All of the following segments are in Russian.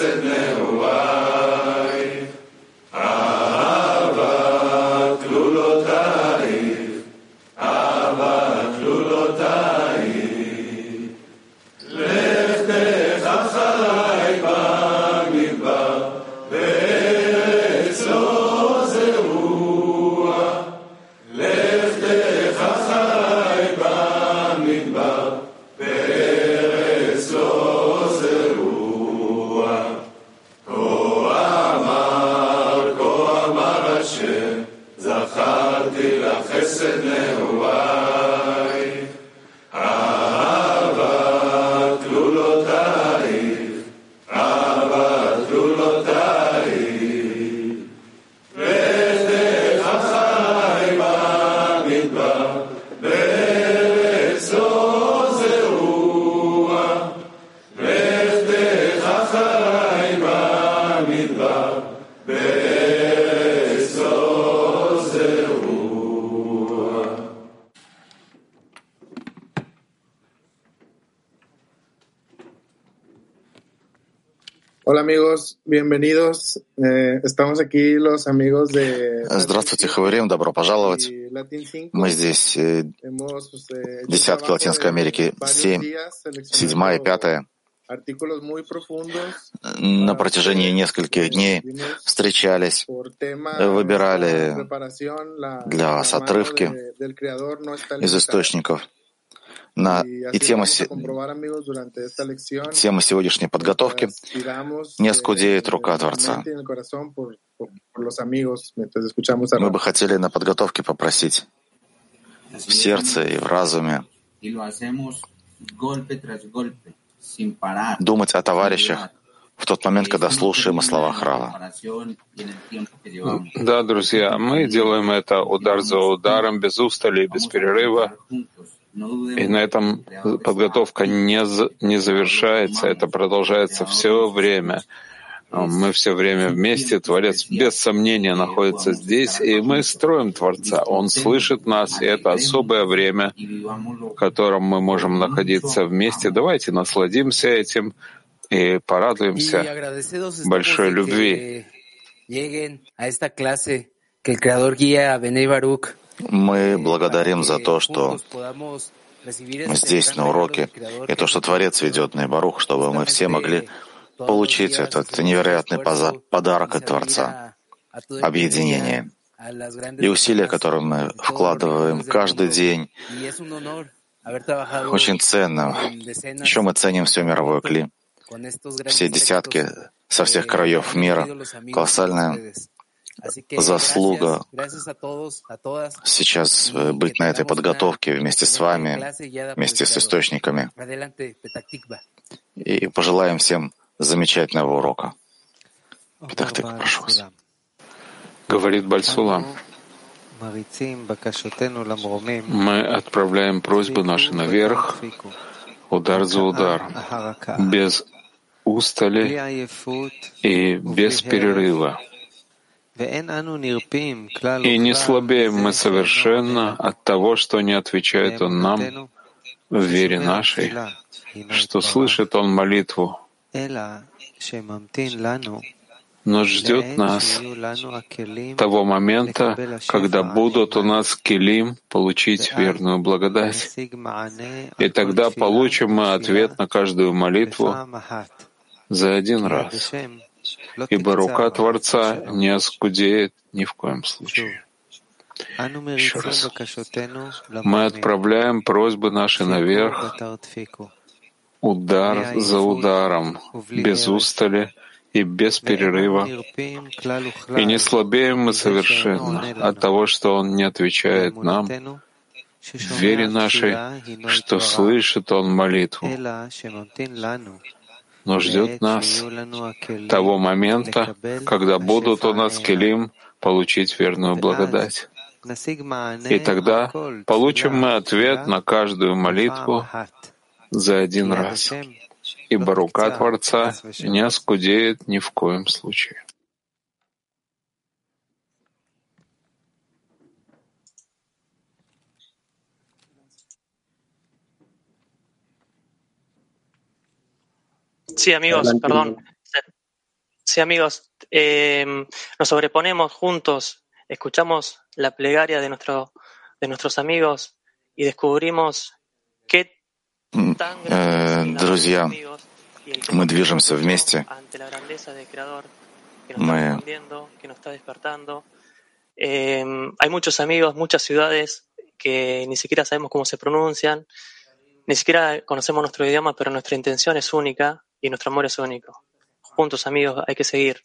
sedného Hola amigos, bienvenidos. Eh, estamos aquí los amigos de... Здравствуйте, Хаварим, добро пожаловать. Мы здесь э, десятки Латинской Америки, семь, седьмая, пятая. На протяжении нескольких дней встречались, выбирали для вас отрывки из источников на, и тема, тема сегодняшней подготовки «Не скудеет рука Творца». Мы бы хотели на подготовке попросить в сердце и в разуме думать о товарищах в тот момент, когда слушаем слова Храва. Да, друзья, мы делаем это удар за ударом, без устали, без перерыва. И на этом подготовка не, не завершается, это продолжается все время. Мы все время вместе, Творец без сомнения находится здесь, и мы строим Творца. Он слышит нас, и это особое время, в котором мы можем находиться вместе. Давайте насладимся этим и порадуемся большой любви. Мы благодарим за то, что здесь на уроке, и то, что Творец ведет на Барух, чтобы мы все могли получить этот невероятный подарок от Творца, объединение. И усилия, которые мы вкладываем каждый день, очень ценно. Еще мы ценим все мировое кли, все десятки со всех краев мира, колоссальная заслуга сейчас э, быть на этой подготовке вместе с вами, вместе с источниками. И пожелаем всем замечательного урока. Петахтык, прошу вас. Говорит Бальсула. Мы отправляем просьбы наши наверх, удар за удар, без устали и без перерыва. И не слабеем мы совершенно от того, что не отвечает Он нам в вере нашей, что слышит Он молитву, но ждет нас того момента, когда будут у нас келим получить верную благодать. И тогда получим мы ответ на каждую молитву за один раз ибо рука Творца не оскудеет ни в коем случае. Еще раз. Мы отправляем просьбы наши наверх, удар за ударом, без устали и без перерыва. И не слабеем мы совершенно от того, что Он не отвечает нам, в вере нашей, что слышит Он молитву но ждет нас того момента, когда будут у нас келим получить верную благодать. И тогда получим мы ответ на каждую молитву за один раз. Ибо рука Творца не оскудеет ни в коем случае. Sí, amigos, perdón. Sí, amigos, eh, nos sobreponemos juntos, escuchamos la plegaria de, nuestro, de nuestros amigos y descubrimos qué tan Друзья, мы движемся вместе. Мы Eh, hay muchos amigos, muchas ciudades que ni siquiera sabemos cómo se pronuncian, ni siquiera conocemos nuestro idioma, pero nuestra intención es única y nuestro amor es único. Juntos, amigos, hay que seguir.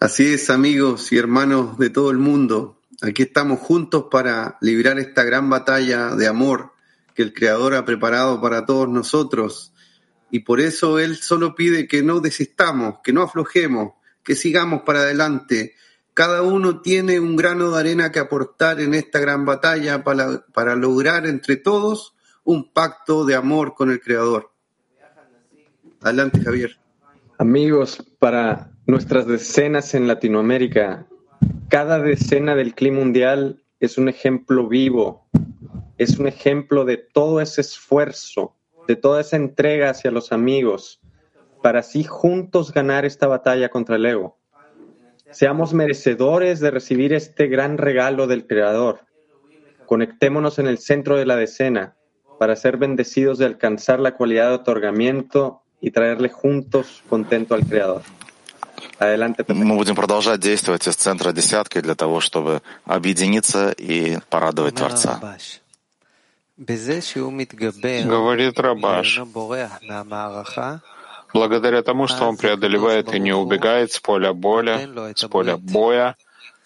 Así es, amigos y hermanos de todo el mundo. Aquí estamos juntos para librar esta gran batalla de amor que el Creador ha preparado para todos nosotros. Y por eso Él solo pide que no desistamos, que no aflojemos, que sigamos para adelante. Cada uno tiene un grano de arena que aportar en esta gran batalla para, para lograr entre todos un pacto de amor con el Creador. Adelante, Javier. Amigos, para nuestras decenas en Latinoamérica, cada decena del clima mundial es un ejemplo vivo, es un ejemplo de todo ese esfuerzo, de toda esa entrega hacia los amigos, para así juntos ganar esta batalla contra el ego. Seamos merecedores de recibir este gran regalo del Creador. Conectémonos en el centro de la decena para ser bendecidos de alcanzar la cualidad de otorgamiento y traerle juntos contento al Creador. Adelante, Мы будем продолжать действовать из центра десятки для того, чтобы объединиться и порадовать Творца. Говорит Рабаш, благодаря тому, что он преодолевает и не убегает с поля боя, с поля боя,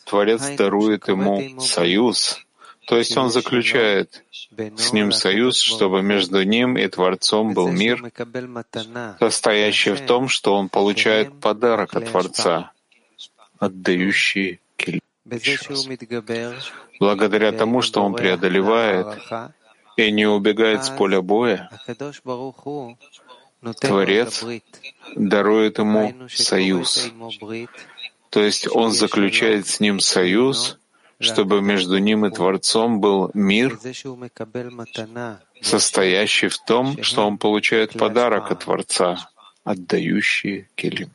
Творец дарует ему союз, то есть он заключает с ним союз, чтобы между ним и Творцом был мир, состоящий в том, что он получает подарок от Творца, отдающий Благодаря тому, что он преодолевает и не убегает с поля боя, Творец дарует ему союз. То есть он заключает с ним союз, чтобы между ним и Творцом был мир, состоящий в том, что он получает подарок от Творца, отдающий Келим.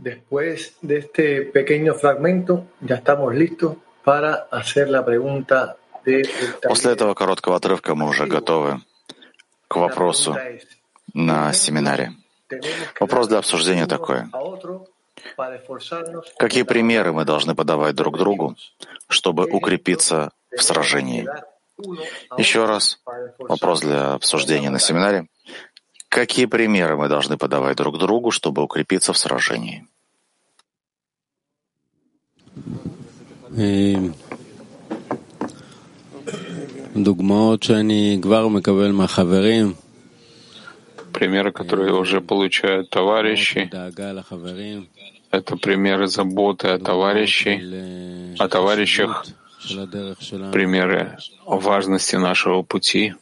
Después de este pequeño fragmento, ya estamos listos para hacer la pregunta de... После этого короткого отрывка мы уже готовы к вопросу на семинаре. Вопрос для обсуждения такой. Какие примеры мы должны подавать друг другу, чтобы укрепиться в сражении? Еще раз, вопрос для обсуждения на семинаре. Какие примеры мы должны подавать друг другу, чтобы укрепиться в сражении? דוגמאות שאני כבר מקבל מהחברים Примеры, которые уже получают товарищи, это примеры заботы о товарищах, о товарищах, примеры важности нашего пути.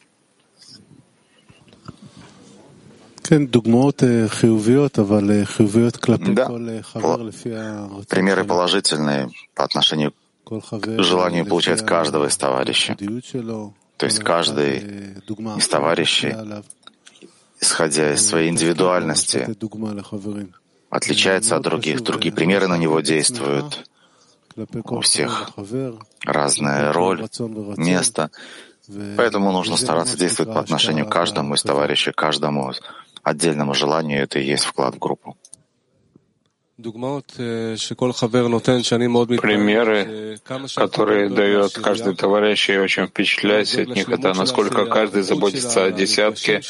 Да, примеры положительные по отношению к желанию получать каждого из товарищей. То есть каждый из товарищей исходя из своей индивидуальности, отличается от других. Другие примеры на него действуют. У всех разная роль, место. Поэтому нужно стараться действовать по отношению к каждому из товарищей, каждому отдельному желанию. Это и есть вклад в группу. Примеры, которые дает каждый товарищ, и очень впечатляюсь от них, это насколько каждый заботится о десятке,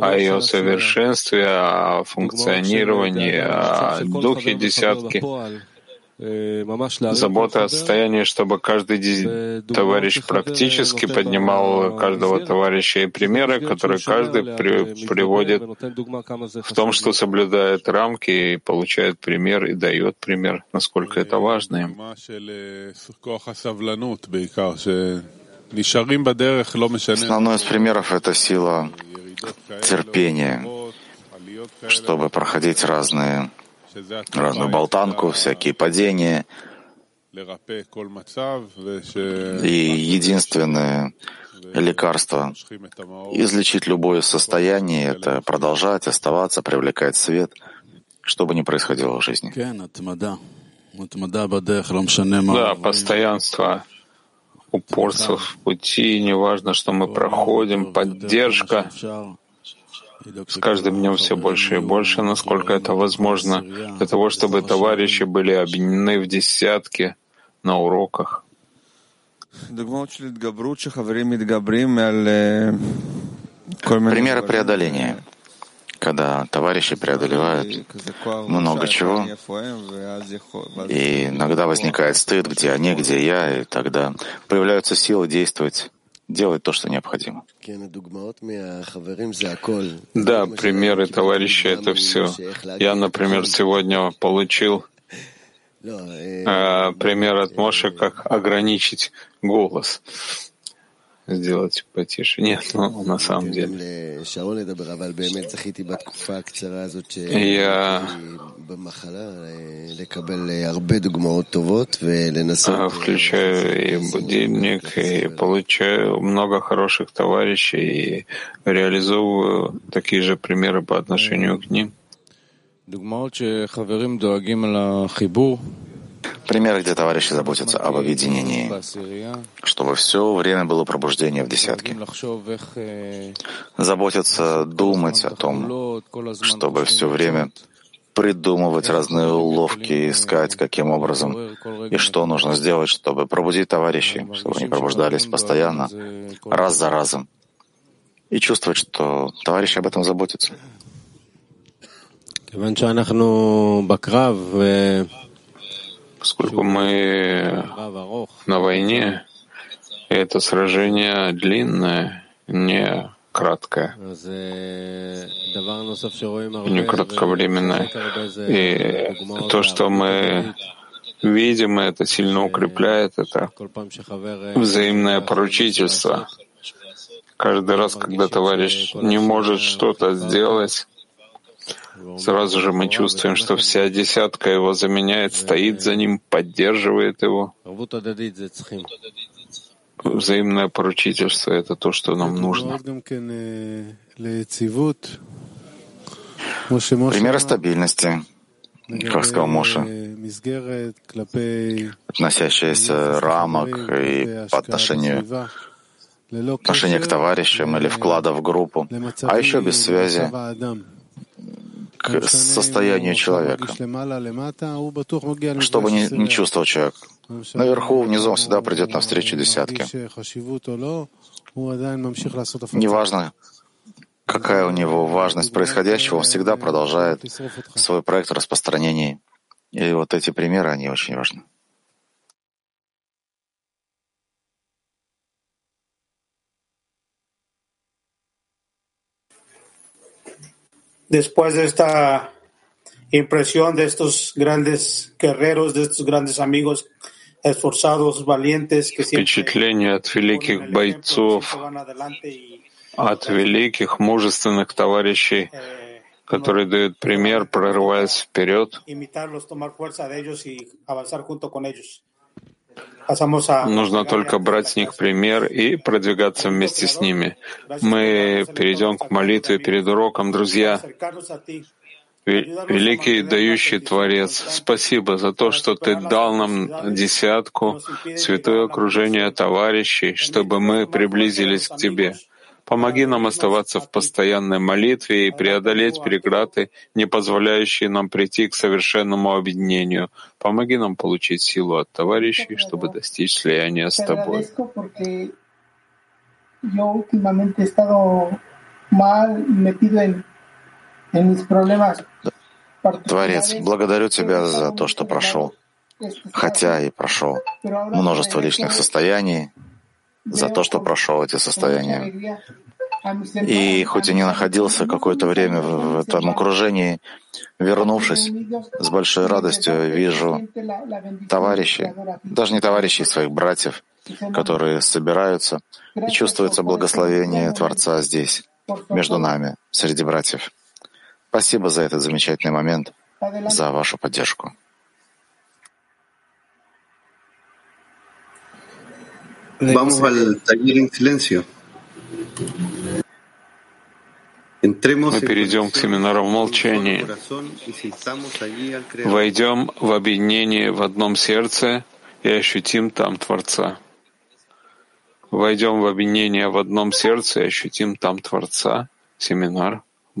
о ее совершенстве, о функционировании, о духе десятки. Э, Забота о состоянии, чтобы каждый товарищ практически поднимал каждого товарища и примеры, которые каждый при, приводит в том, что соблюдает рамки и получает пример и дает пример, насколько это важно им. Основной из примеров — это сила терпения, чтобы проходить разные разную болтанку, всякие падения. И единственное лекарство излечить любое состояние — это продолжать оставаться, привлекать свет, что бы ни происходило в жизни. Да, постоянство, упорство в пути, неважно, что мы проходим, поддержка. С каждым днем все больше и больше, насколько это возможно, для того, чтобы товарищи были объединены в десятки на уроках. Примеры преодоления. Когда товарищи преодолевают много чего, и иногда возникает стыд, где они, где я, и тогда появляются силы действовать, делать то, что необходимо. Да, примеры товарища — это все. Я, например, сегодня получил э, пример от Моши, как ограничить голос сделать потише. Нет, ну, на самом деле. Я включаю и будильник, и получаю много хороших товарищей, и реализовываю такие же примеры по отношению к ним. Пример, где товарищи заботятся об объединении, чтобы все время было пробуждение в десятке. Заботятся думать о том, чтобы все время придумывать разные уловки, искать, каким образом и что нужно сделать, чтобы пробудить товарищей, чтобы они пробуждались постоянно, раз за разом, и чувствовать, что товарищи об этом заботятся. Поскольку мы на войне, и это сражение длинное, не краткое, не кратковременное. И то, что мы видим, это сильно укрепляет это взаимное поручительство. Каждый раз, когда товарищ не может что-то сделать, Сразу же мы чувствуем, что вся десятка его заменяет, стоит за ним, поддерживает его. Взаимное поручительство — это то, что нам нужно. Примеры стабильности, как сказал Моша, относящиеся рамок и по отношению отношение к товарищам или вклада в группу, а еще без связи к состоянию человека, чтобы не, не чувствовал человек. Наверху, внизу он всегда придет навстречу десятке. Неважно, какая у него важность происходящего, он всегда продолжает свой проект распространения. И вот эти примеры, они очень важны. después de esta impresión de estos grandes guerreros, de estos grandes amigos esforzados, valientes, que Впечатление от великих бойцов, от великих мужественных товарищей, которые дают пример, прорываясь вперед. Нужно только брать с них пример и продвигаться вместе с ними. Мы перейдем к молитве перед уроком, друзья. Великий дающий Творец, спасибо за то, что Ты дал нам десятку, святое окружение товарищей, чтобы мы приблизились к Тебе. Помоги нам оставаться в постоянной молитве и преодолеть преграды, не позволяющие нам прийти к совершенному объединению. Помоги нам получить силу от товарищей, чтобы достичь слияния с Тобой. Творец, благодарю Тебя за то, что прошел, хотя и прошел множество личных состояний, за то, что прошел эти состояния. И хоть и не находился какое-то время в этом окружении, вернувшись, с большой радостью вижу товарищей, даже не товарищей, своих братьев, которые собираются, и чувствуется благословение Творца здесь, между нами, среди братьев. Спасибо за этот замечательный момент, за вашу поддержку. Vamos al taller en silencio. Мы перейдем к семинару в молчании. Войдем в объединение в одном сердце и ощутим там Творца. Войдем в объединение в одном сердце и ощутим там Творца. Семинар в